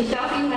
Ich darf Ihnen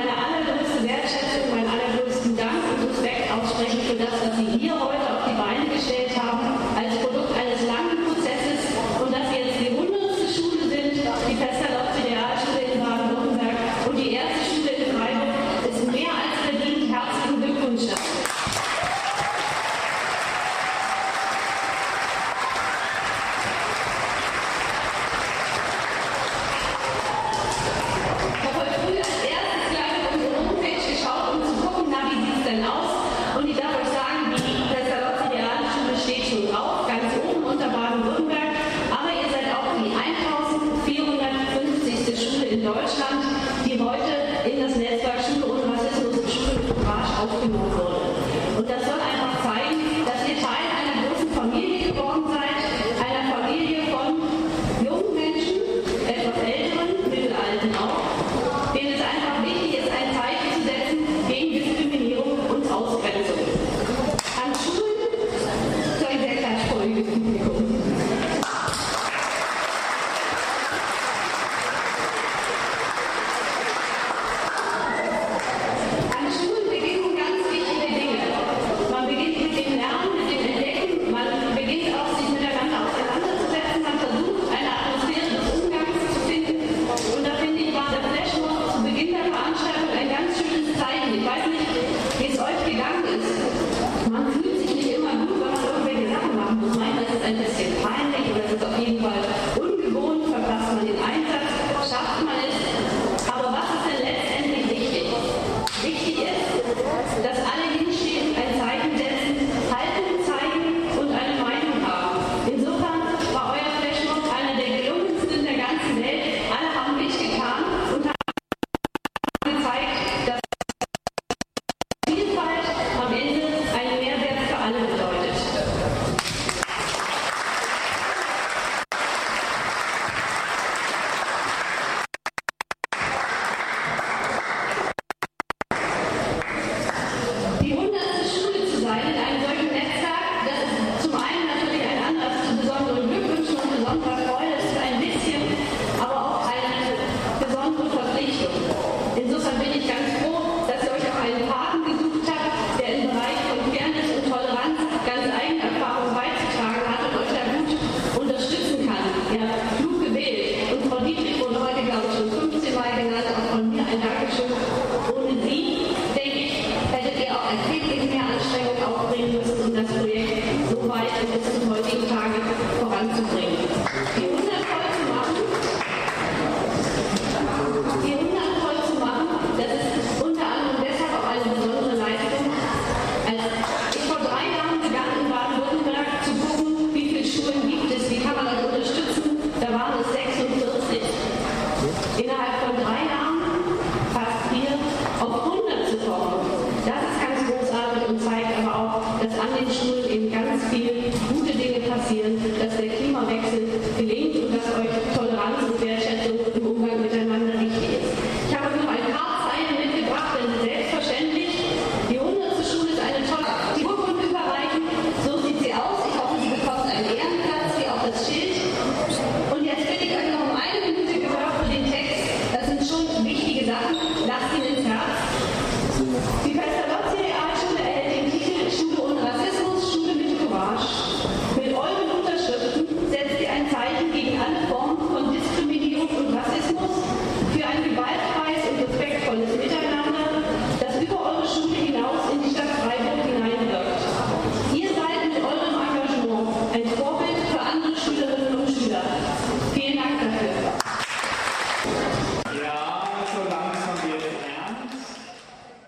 ao Senhor.